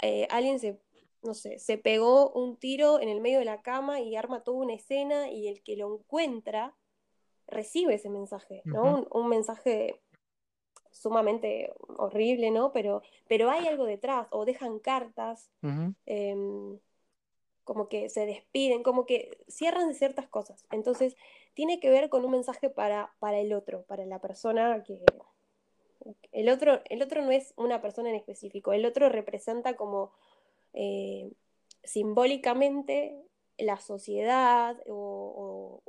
eh, alguien se, no sé, se pegó un tiro en el medio de la cama y arma toda una escena y el que lo encuentra recibe ese mensaje, ¿no? un, mensaje sumamente horrible, ¿no? Pero, pero hay algo detrás, o dejan cartas, em, como que se despiden, como que cierran de ciertas cosas. Entonces, tiene que ver con un mensaje para, para el otro, para la persona que... El otro, el otro no es una persona en específico, el otro representa como eh, simbólicamente la sociedad o,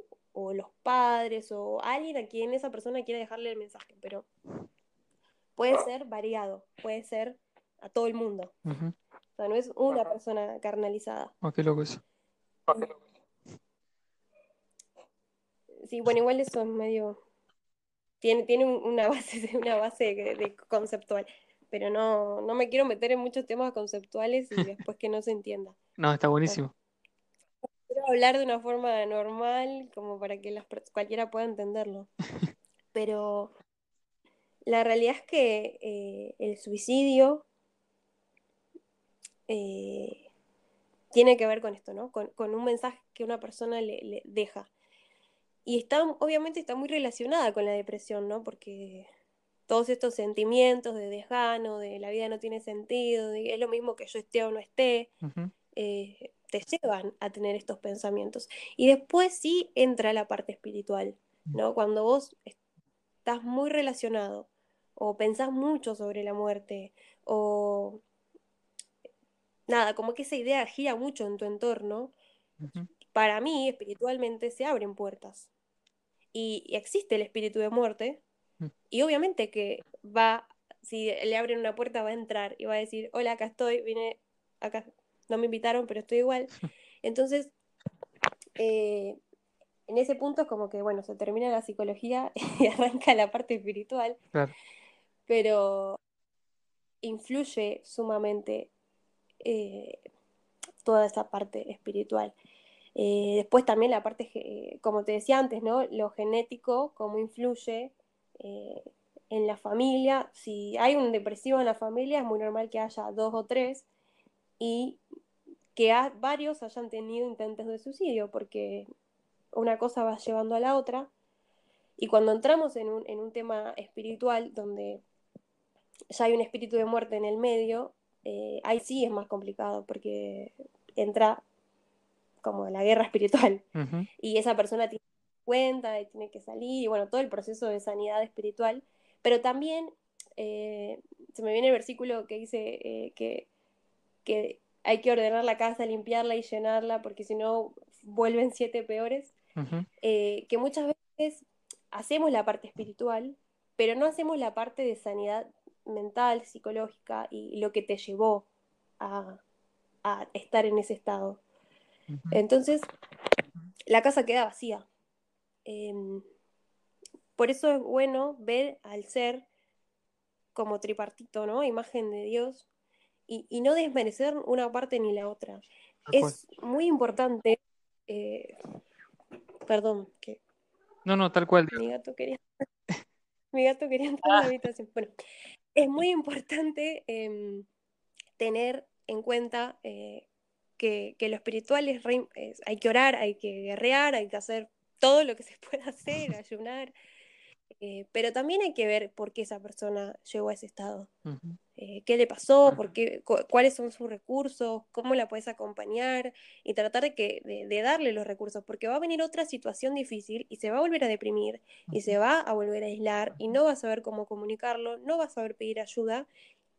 los padres o alguien a quien esa persona quiere dejarle el mensaje, pero puede ser variado, puede ser a todo el mundo. O sea, no es una persona carnalizada. Oh, qué loco eso. Sí, bueno, igual eso es medio. Tiene, tiene una base, una base de, conceptual. Pero no, no me quiero meter en muchos temas conceptuales y después que no se entienda. No, está buenísimo. Quiero hablar de una forma normal, como para que las, cualquiera pueda entenderlo. Pero la realidad es que eh, el suicidio eh, tiene que ver con esto, ¿no? Con, un mensaje que una persona le deja. Y está, obviamente está muy relacionada con la depresión, ¿no? Porque todos estos sentimientos de desgano, de la vida no tiene sentido, de es lo mismo que yo esté o no esté, eh, te llevan a tener estos pensamientos. Y después sí entra la parte espiritual, ¿no? Mm. Cuando vos estás muy relacionado o pensás mucho sobre la muerte, o nada, como que esa idea gira mucho en tu entorno, para mí, espiritualmente, se abren puertas. Y, y existe el espíritu de muerte, Mm. y obviamente que va, si le abren una puerta, va a entrar y va a decir, hola, acá estoy, vine, acá, no me invitaron, pero estoy igual. Entonces, eh, en ese punto es como que, bueno, se termina la psicología y arranca la parte espiritual, Claro. Pero influye sumamente eh, toda esa parte espiritual. Eh, después también la parte, ge- como te decía antes, ¿no? Lo genético, cómo influye eh, en la familia. Si hay un depresivo en la familia, es muy normal que haya dos o tres y que varios hayan tenido intentos de suicidio, porque una cosa va llevando a la otra. Y cuando entramos en un, en un tema espiritual, donde ya hay un espíritu de muerte en el medio, eh, ahí sí es más complicado, porque entra como la guerra espiritual. Y esa persona tiene cuenta y tiene que salir, y bueno, todo el proceso de sanidad espiritual. Pero también eh, se me viene el versículo que dice eh, que, que hay que ordenar la casa, limpiarla y llenarla, porque si no vuelven siete peores. Que muchas veces hacemos la parte espiritual, pero no hacemos la parte de sanidad mental, psicológica y lo que te llevó a, a estar en ese estado. Entonces, la casa queda vacía. Em, por eso es bueno ver al ser como tripartito, ¿no? Imagen de Dios, y, y no desmerecer una parte ni la otra. Es muy importante, eh, perdón, que No, no, tal cual. mi gato quería, mi gato quería entrar a la habitación. Bueno, es muy importante em, tener en cuenta eh, que, que lo espiritual es, re- es- hay que orar, hay que guerrear, hay que hacer todo lo que se pueda hacer, ayunar, eh, pero también hay que ver por qué esa persona llegó a ese estado. Ujú. Eh, qué le pasó, por qué, cu- cuáles son sus recursos, cómo la puedes acompañar y tratar de, que, de, de darle los recursos, porque va a venir otra situación difícil y se va a volver a deprimir y se va a volver a aislar y no va a saber cómo comunicarlo, no va a saber pedir ayuda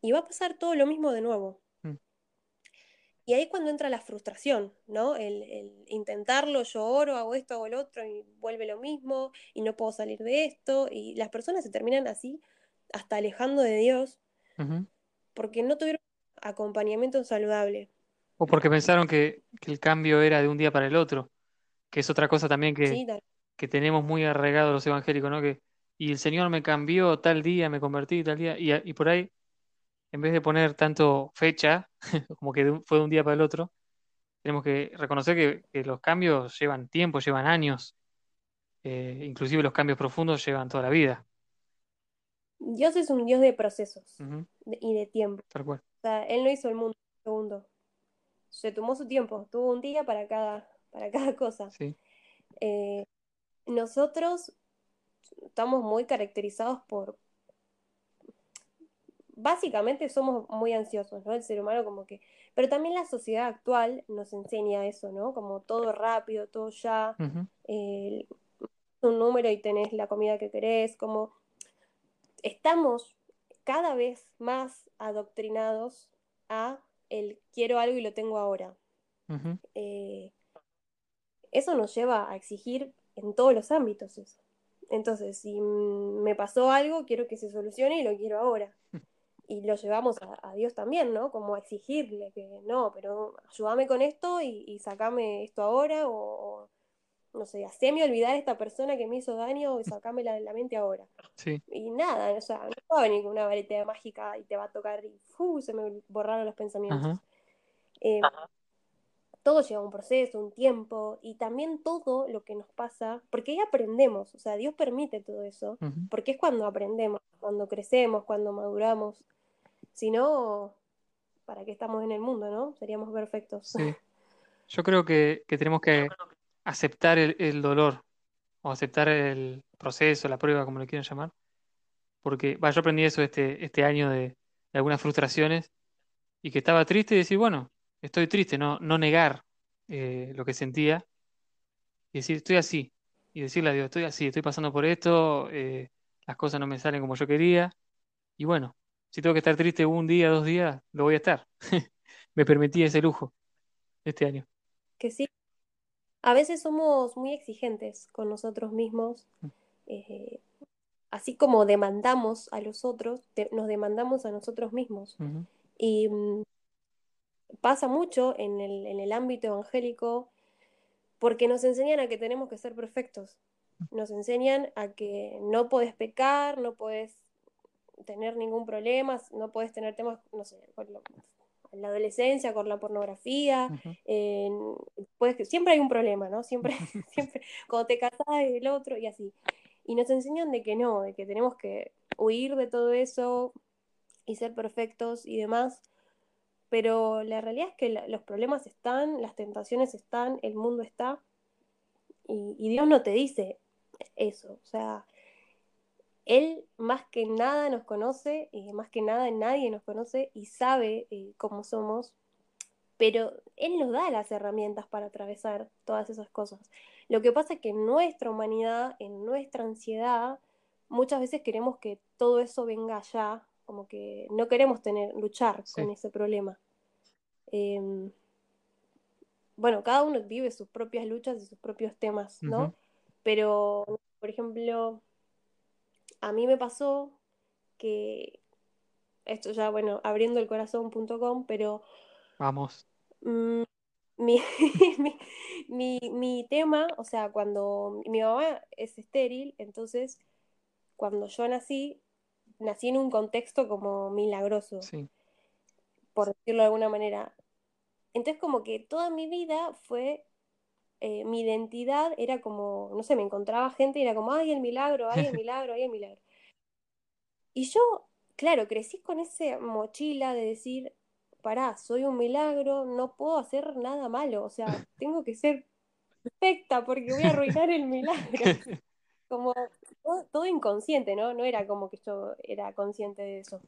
y va a pasar todo lo mismo de nuevo. Mm. Y ahí es cuando entra la frustración, ¿no? El, el intentarlo, yo oro, hago esto, hago lo otro y vuelve lo mismo y no puedo salir de esto y las personas se terminan así, hasta alejando de Dios Porque no tuvieron acompañamiento saludable. O porque pensaron que, que el cambio era de un día para el otro, que es otra cosa también que, Sí, que tenemos muy arraigados los evangélicos, ¿no? Que, y el Señor me cambió tal día, me convertí tal día, y, por ahí, en vez de poner tanto fecha, como que de fue de un día para el otro, tenemos que reconocer que, que los cambios llevan tiempo, llevan años, eh, inclusive los cambios profundos llevan toda la vida. Dios es un Dios de procesos y de tiempo. Tal cual. O sea, Él no hizo el mundo en un segundo. Se tomó su tiempo, tuvo un día para cada, para cada cosa. Sí. Eh, nosotros estamos muy caracterizados por... Básicamente somos muy ansiosos, ¿no? El ser humano como que... Pero también la sociedad actual nos enseña eso, ¿no? Como todo rápido, todo ya. Eh, un número y tenés la comida que querés, como estamos cada vez más adoctrinados a el quiero algo y lo tengo ahora. Eh, eso nos lleva a exigir en todos los ámbitos eso. Entonces, si me pasó algo, quiero que se solucione y lo quiero ahora. Y lo llevamos a, a Dios también, ¿no? Como a exigirle que no, pero ayúdame con esto y, y sacame esto ahora o, no sé, haceme olvidar a esta persona que me hizo daño y sacámela de la mente ahora. Sí. Y nada, o sea, no va a venir con una varita mágica y te va a tocar y ¡fu! se me borraron los pensamientos. Ajá. Eh, todo lleva un proceso, un tiempo, y también todo lo que nos pasa, porque ahí aprendemos, o sea, Dios permite todo eso, porque es cuando aprendemos, cuando crecemos, cuando maduramos. Si no, ¿para qué estamos en el mundo, no? Seríamos perfectos. Sí. Yo creo que, que tenemos que aceptar el, dolor o aceptar el proceso, la prueba, como lo quieran llamar. Porque va, yo aprendí eso este, este año de, de algunas frustraciones y que estaba triste y decir, bueno, estoy triste, no, no negar eh, lo que sentía y decir, estoy así. Y decirle a Dios, estoy así, estoy pasando por esto, eh, las cosas no me salen como yo quería. Y bueno, si tengo que estar triste un día, dos días, lo voy a estar. Me permití ese lujo este año. Que sí. A veces somos muy exigentes con nosotros mismos. Mm. eh, así como demandamos a los otros, te- nos demandamos a nosotros mismos. Y mm, pasa mucho en el, en el ámbito evangélico porque nos enseñan a que tenemos que ser perfectos. Nos enseñan a que no podés pecar, no podés tener ningún problema, no podés tener temas, no sé, en la adolescencia, con la pornografía, en- que- siempre hay un problema, ¿no? Siempre, siempre, cuando te casas el otro y así. Y nos enseñan de que no, de que tenemos que huir de todo eso y ser perfectos y demás. Pero la realidad es que la- los problemas están, las tentaciones están, el mundo está, y, y Dios no te dice eso. O sea, Él más que nada nos conoce, y más que nada nadie nos conoce y sabe eh, cómo somos, pero Él nos da las herramientas para atravesar todas esas cosas. Lo que pasa es que en nuestra humanidad, en nuestra ansiedad, muchas veces queremos que todo eso venga allá, como que no queremos tener, luchar Sí. con ese problema. Eh, bueno, cada uno vive sus propias luchas y sus propios temas, ¿no? Pero, por ejemplo, a mí me pasó que, esto ya, bueno, abriendo el corazón.com, pero Vamos. mm, mi, mi, mi, mi tema, o sea, cuando mi mamá es estéril, entonces cuando yo nací, nací en un contexto como milagroso, Sí. por decirlo de alguna manera. Entonces como que toda mi vida fue, eh, mi identidad era como, no sé, me encontraba gente y era como, ay, el milagro, ay, el milagro, ay, el milagro. Y yo, claro, crecí con esa mochila de decir, pará, soy un milagro, no puedo hacer nada malo, o sea, tengo que ser perfecta porque voy a arruinar el milagro. Como todo, todo inconsciente, ¿no? No era como que yo era consciente de eso.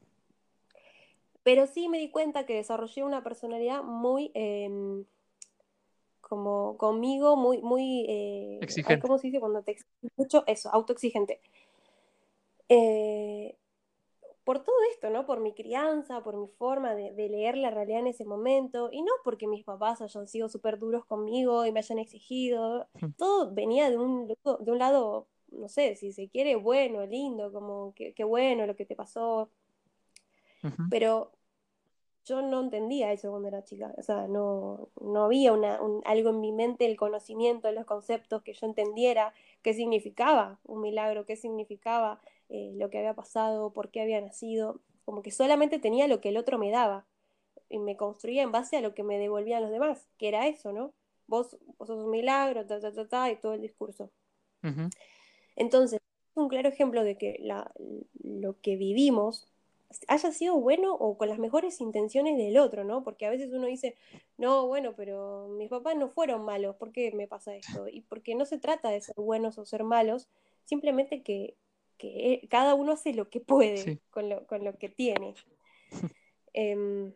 Pero sí me di cuenta que desarrollé una personalidad muy, em, como conmigo, muy, muy, eh, ay, Exigente. ¿cómo se dice cuando te exiges mucho? Eso, autoexigente. Eh, por todo esto, ¿no? Por mi crianza, por mi forma de, de leer la realidad en ese momento, y no porque mis papás hayan sido súper duros conmigo y me hayan exigido, todo venía de un, de un lado, no sé, si se quiere, bueno, lindo, como que, que bueno lo que te pasó, Ujú. pero yo no entendía eso cuando era chica, o sea, no, no había una, un- algo en mi mente, el conocimiento, los conceptos que yo entendiera qué significaba un milagro, qué significaba eh, lo que había pasado, por qué había nacido, como que solamente tenía lo que el otro me daba y me construía en base a lo que me devolvían los demás, que era eso, ¿no? Vos, vos sos un milagro, ta, ta, ta, ta, y todo el discurso. Entonces, es un claro ejemplo de que la- lo que vivimos haya sido bueno o con las mejores intenciones del otro, ¿no? Porque a veces uno dice, no, bueno, pero mis papás no fueron malos, ¿por qué me pasa esto? Y porque no se trata de ser buenos o ser malos, simplemente que, que cada uno hace lo que puede Sí. con lo, con lo que tiene. Em,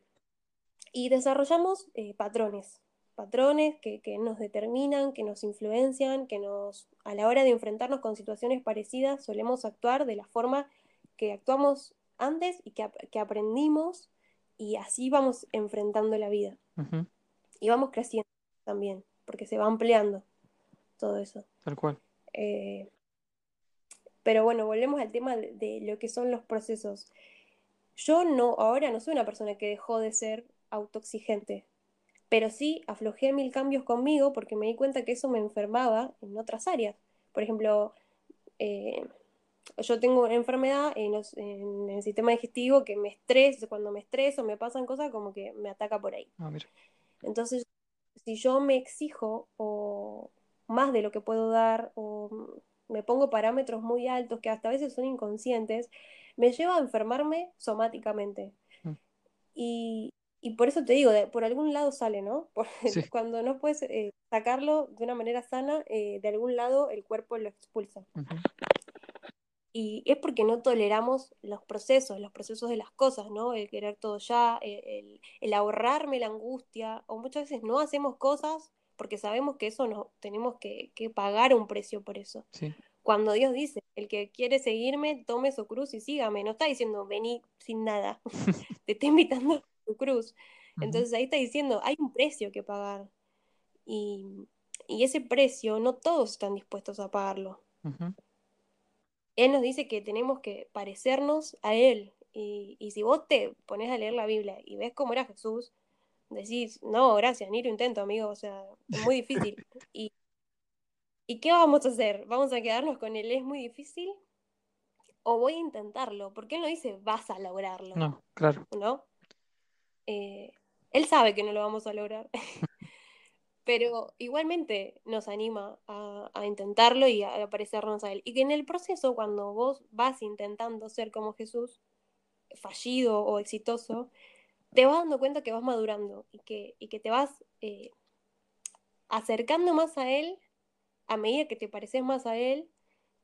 y desarrollamos eh, patrones, patrones que, que nos determinan, que nos influencian, que nos, a la hora de enfrentarnos con situaciones parecidas, solemos actuar de la forma que actuamos antes y que, que aprendimos y así vamos enfrentando la vida. Y vamos creciendo también, porque se va ampliando todo eso. Tal cual. Eh, pero bueno, volvemos al tema de, de lo que son los procesos. Yo no, ahora no soy una persona que dejó de ser autoexigente, pero sí aflojé mil cambios conmigo porque me di cuenta que eso me enfermaba en otras áreas. Por ejemplo, eh, yo tengo una enfermedad en, los- en el sistema digestivo que me estresa, cuando me estreso, me pasan cosas como que me ataca por ahí. Ah, mira. Entonces, si yo me exijo o más de lo que puedo dar o me pongo parámetros muy altos que hasta a veces son inconscientes, me lleva a enfermarme somáticamente. Mm. Y, y por eso te digo, de- por algún lado sale, ¿no? Por- Sí. cuando no puedes eh, sacarlo de una manera sana, eh, de algún lado el cuerpo lo expulsa. Ujú. Y es porque no toleramos los procesos, los procesos de las cosas, ¿no? El querer todo ya, el, el- ahorrarme la angustia, o muchas veces no hacemos cosas porque sabemos que eso no, tenemos que, que pagar un precio por eso. Sí. Cuando Dios dice, el que quiere seguirme, tome su cruz y sígame. No está diciendo, vení sin nada. Te está invitando a tu cruz. Entonces ahí está diciendo, hay un precio que pagar. Y, ese precio no todos están dispuestos a pagarlo. Él nos dice que tenemos que parecernos a Él. Y, y, si vos te pones a leer la Biblia y ves cómo era Jesús, decís, no, gracias, ni lo intento, amigo. O sea, es muy difícil. y ¿Y qué vamos a hacer? ¿Vamos a quedarnos con él? ¿Es muy difícil? ¿O voy a intentarlo? Porque él no dice vas a lograrlo. No, claro. ¿No? Eh, él sabe que no lo vamos a lograr. Pero igualmente nos anima a, intentarlo y a, parecernos a él. Y que en el proceso, cuando vos vas intentando ser como Jesús, fallido o exitoso, te vas dando cuenta que vas madurando y que, y que te vas eh, acercando más a él a medida que te pareces más a él,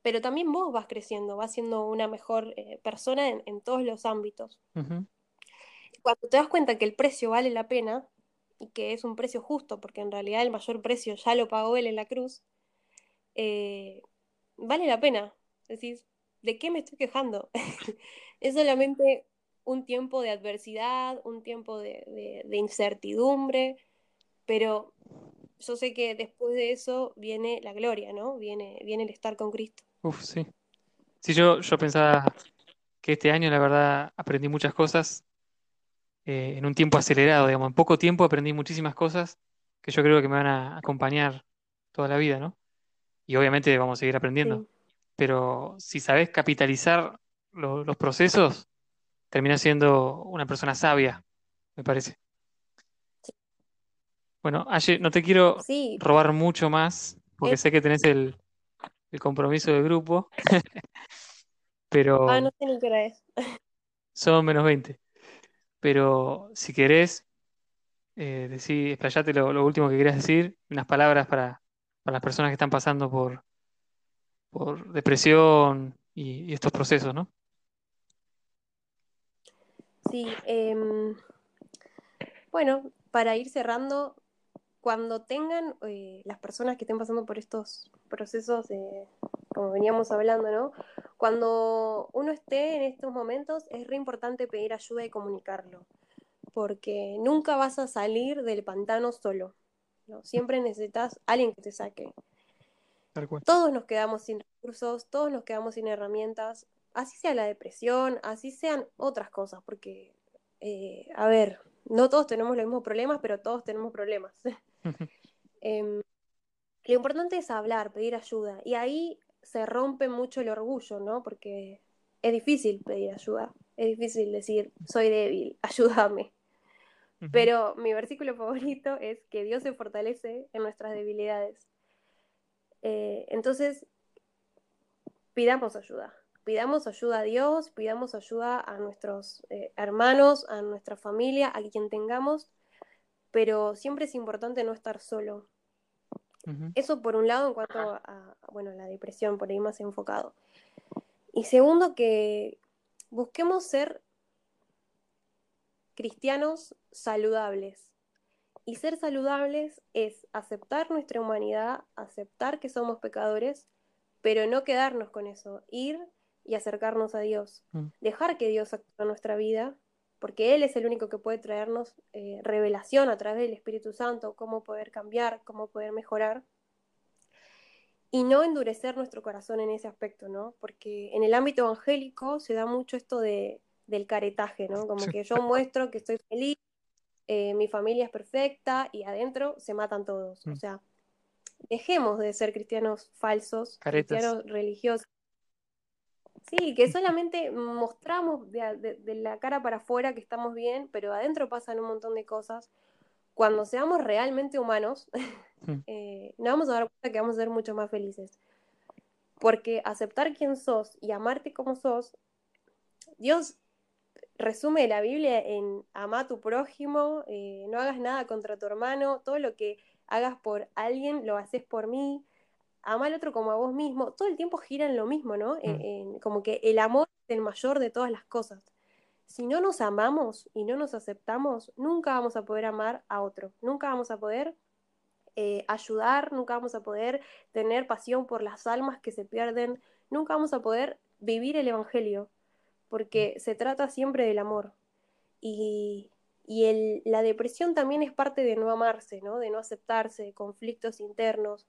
pero también vos vas creciendo, vas siendo una mejor eh, persona en, todos los ámbitos. Cuando te das cuenta que el precio vale la pena y que es un precio justo, porque en realidad el mayor precio ya lo pagó él en la cruz, eh, vale la pena. Decís, ¿de qué me estoy quejando? es solamente un tiempo de adversidad, un tiempo de incertidumbre, pero yo sé que después de eso viene la gloria, ¿no? Viene, viene el estar con Cristo. Uf, sí. Sí, yo, yo pensaba que este año, la verdad, aprendí muchas cosas eh, en un tiempo acelerado, digamos. En poco tiempo aprendí muchísimas cosas que yo creo que me van a acompañar toda la vida, ¿no? Y obviamente vamos a seguir aprendiendo. Pero si sabes capitalizar los procesos, terminas siendo una persona sabia, me parece. Bueno, Aye, no te quiero robar mucho más, porque sé que tenés el, compromiso del grupo, pero Ah, no sé ni qué hora es. son menos 20. Pero si querés, eh, explayate lo, último que querías decir, unas palabras para, las personas que están pasando por, por depresión y, estos procesos, ¿no? Sí, em, bueno, para ir cerrando, cuando tengan eh, las personas que estén pasando por estos procesos, como veníamos hablando, ¿no? Cuando uno esté en estos momentos, es re importante pedir ayuda y comunicarlo, porque nunca vas a salir del pantano solo, ¿no? Siempre necesitas alguien que te saque. Todos nos quedamos sin recursos, todos nos quedamos sin herramientas, así sea la depresión, así sean otras cosas, porque, eh, a ver, no todos tenemos los mismos problemas, pero todos tenemos problemas. Em, lo importante es hablar, pedir ayuda. Y ahí se rompe mucho el orgullo, ¿no? Porque es difícil pedir ayuda. Es difícil decir, soy débil, ayúdame. Pero mi versículo favorito es que Dios se fortalece en nuestras debilidades. Eh, entonces, pidamos ayuda. Pidamos ayuda a Dios, pidamos ayuda a nuestros eh, hermanos, a nuestra familia, a quien tengamos pero siempre es importante no estar solo. Eso por un lado en cuanto a, bueno, la depresión, por ahí más enfocado. Y segundo, que busquemos ser cristianos saludables. Y ser saludables es aceptar nuestra humanidad, aceptar que somos pecadores, pero no quedarnos con eso, ir y acercarnos a Dios, mm. dejar que Dios actúe en nuestra vida porque Él es el único que puede traernos eh, revelación a través del Espíritu Santo, cómo poder cambiar, cómo poder mejorar, y no endurecer nuestro corazón en ese aspecto, ¿no? Porque en el ámbito evangélico se da mucho esto de, del caretaje, ¿no? Como que yo muestro que estoy feliz, eh, mi familia es perfecta y adentro se matan todos. O mm. sea, dejemos de ser cristianos falsos, cristianos religiosos, Sí, que solamente mostramos de, la cara para afuera que estamos bien, pero adentro pasan un montón de cosas. Cuando seamos realmente humanos, mm. eh, nos vamos a dar cuenta que vamos a ser mucho más felices. Porque aceptar quién sos y amarte como sos, Dios resume la Biblia en ama a tu prójimo, eh, no hagas nada contra tu hermano, todo lo que hagas por alguien lo haces por mí ama al otro como a vos mismo, todo el tiempo gira en lo mismo, ¿no? Mm. como que el amor es el mayor de todas las cosas. Si no nos amamos y no nos aceptamos, nunca vamos a poder amar a otro, nunca vamos a poder eh, ayudar, nunca vamos a poder tener pasión por las almas que se pierden, nunca vamos a poder vivir el Evangelio, porque se trata siempre del amor. Y, y el, la depresión también es parte de no amarse, ¿no? de no aceptarse, de conflictos internos.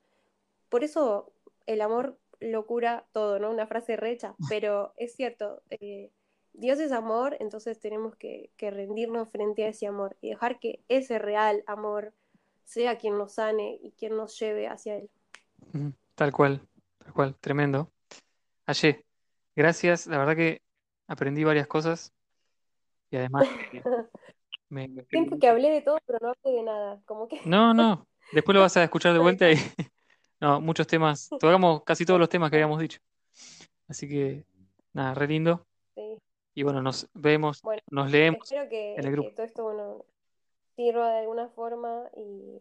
Por eso el amor lo cura todo, ¿no? Una frase recha, pero es cierto, eh, Dios es amor, entonces tenemos que, que, rendirnos frente a ese amor y dejar que ese real amor sea quien nos sane y quien nos lleve hacia Él. Tal cual, tal cual, tremendo. Ayer, gracias, la verdad que aprendí varias cosas y además me, que hablé de todo, pero no hablé de nada, como que... No, no, después lo vas a escuchar de vuelta y... No, muchos temas, tocamos casi todos los temas que habíamos dicho. Así que, nada, re lindo. Sí. Y bueno, nos vemos, nos leemos espero que, en el grupo. Que todo esto bueno, sirva de alguna forma y,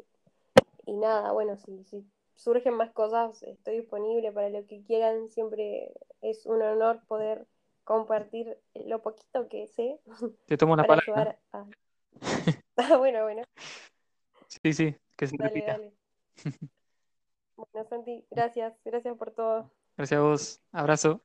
y nada, bueno, si, si surgen más cosas, estoy disponible para lo que quieran. Siempre es un honor poder compartir lo poquito que sé. Te tomo una palabra. A... ah, bueno, bueno. Sí, sí, que se. Dale. Bueno, Santi, gracias, gracias por todo. Gracias a vos, abrazo.